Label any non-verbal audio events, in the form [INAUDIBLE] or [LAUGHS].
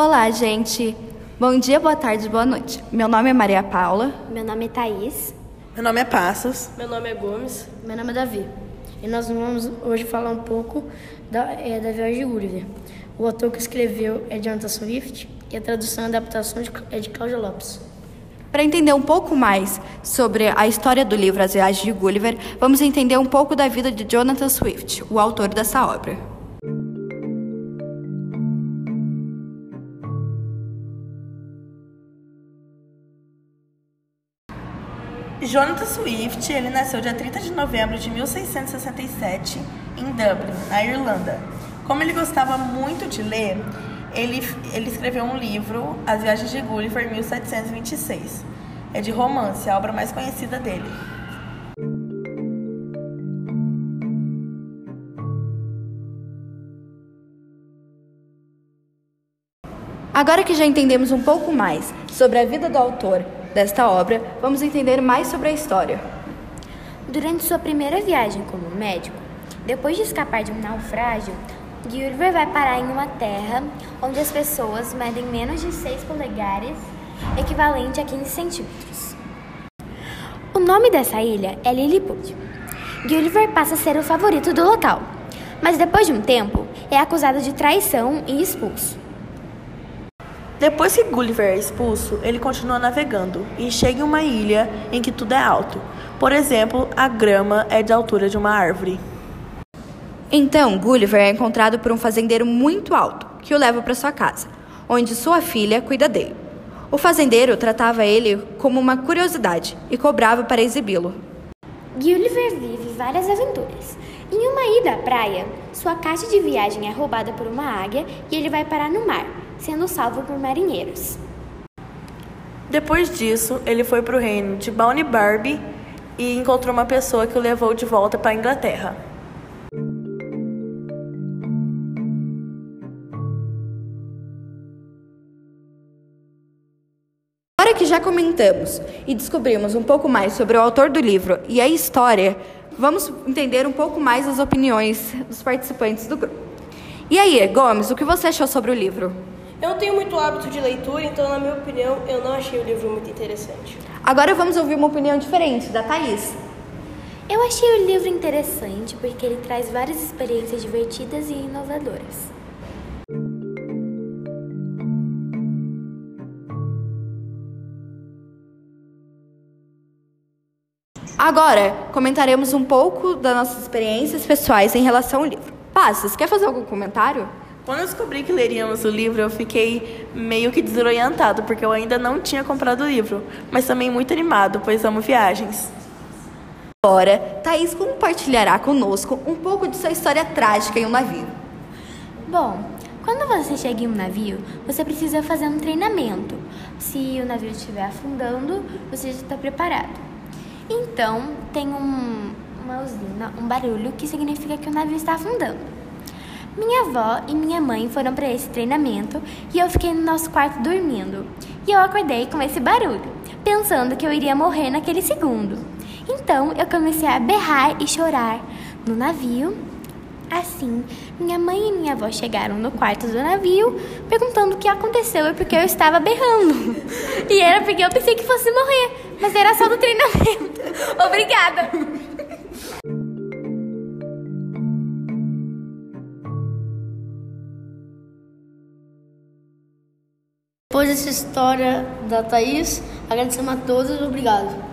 Olá, gente. Bom dia, boa tarde, boa noite. Meu nome é Maria Paula. Meu nome é Thaís. Meu nome é Passos. Meu nome é Gomes. Meu nome é Davi. E nós vamos hoje falar um pouco da, é, da viagem de Gulliver. O autor que escreveu é Jonathan Swift e a tradução e adaptação é de Cláudia Lopes. Para entender um pouco mais sobre a história do livro As Viagens de Gulliver, vamos entender um pouco da vida de Jonathan Swift, o autor dessa obra. Jonathan Swift, ele nasceu dia 30 de novembro de 1667 em Dublin, na Irlanda. Como ele gostava muito de ler, ele, ele escreveu um livro, As Viagens de Gulliver, em 1726. É de romance, a obra mais conhecida dele. Agora que já entendemos um pouco mais sobre a vida do autor desta obra, vamos entender mais sobre a história. Durante sua primeira viagem como médico, depois de escapar de um naufrágio, Gulliver vai parar em uma terra onde as pessoas medem menos de 6 polegares, equivalente a 15 centímetros. O nome dessa ilha é Lilliput. Gulliver passa a ser o favorito do local, mas depois de um tempo é acusado de traição e expulso. Depois que Gulliver é expulso, ele continua navegando e chega em uma ilha em que tudo é alto. Por exemplo, a grama é da altura de uma árvore. Então, Gulliver é encontrado por um fazendeiro muito alto, que o leva para sua casa, onde sua filha cuida dele. O fazendeiro tratava ele como uma curiosidade e cobrava para exibi-lo. Gulliver vive várias aventuras. Em uma ida à praia, sua caixa de viagem é roubada por uma águia e ele vai parar no mar, sendo salvo por marinheiros. Depois disso, ele foi para o reino de Bounty Barbie e encontrou uma pessoa que o levou de volta para a Inglaterra. Que já comentamos e descobrimos um pouco mais sobre o autor do livro e a história, vamos entender um pouco mais as opiniões dos participantes do grupo. E aí, Gomes, o que você achou sobre o livro? Eu não tenho muito hábito de leitura, então, na minha opinião, eu não achei o livro muito interessante. Agora vamos ouvir uma opinião diferente da Thaís. Eu achei o livro interessante porque ele traz várias experiências divertidas e inovadoras. Agora, comentaremos um pouco das nossas experiências pessoais em relação ao livro. Passos, quer fazer algum comentário? Quando eu descobri que leríamos o livro, eu fiquei meio que desorientado, porque eu ainda não tinha comprado o livro, mas também muito animado, pois amo viagens. Agora, Thaís compartilhará conosco um pouco de sua história trágica em um navio. Bom, quando você chega em um navio, você precisa fazer um treinamento. Se o navio estiver afundando, você já está preparado. Então, tem um, uma usina, um barulho que significa que o navio está afundando. Minha avó e minha mãe foram para esse treinamento e eu fiquei no nosso quarto dormindo. E eu acordei com esse barulho, pensando que eu iria morrer naquele segundo. Então eu comecei a berrar e chorar no navio. Assim, minha mãe e minha avó chegaram no quarto do navio, perguntando o que aconteceu e porque eu estava berrando. [LAUGHS] E era porque eu pensei que fosse morrer, mas era só do treinamento. [LAUGHS] Obrigada! Depois dessa história da Thaís, agradecemos a todos. Obrigado.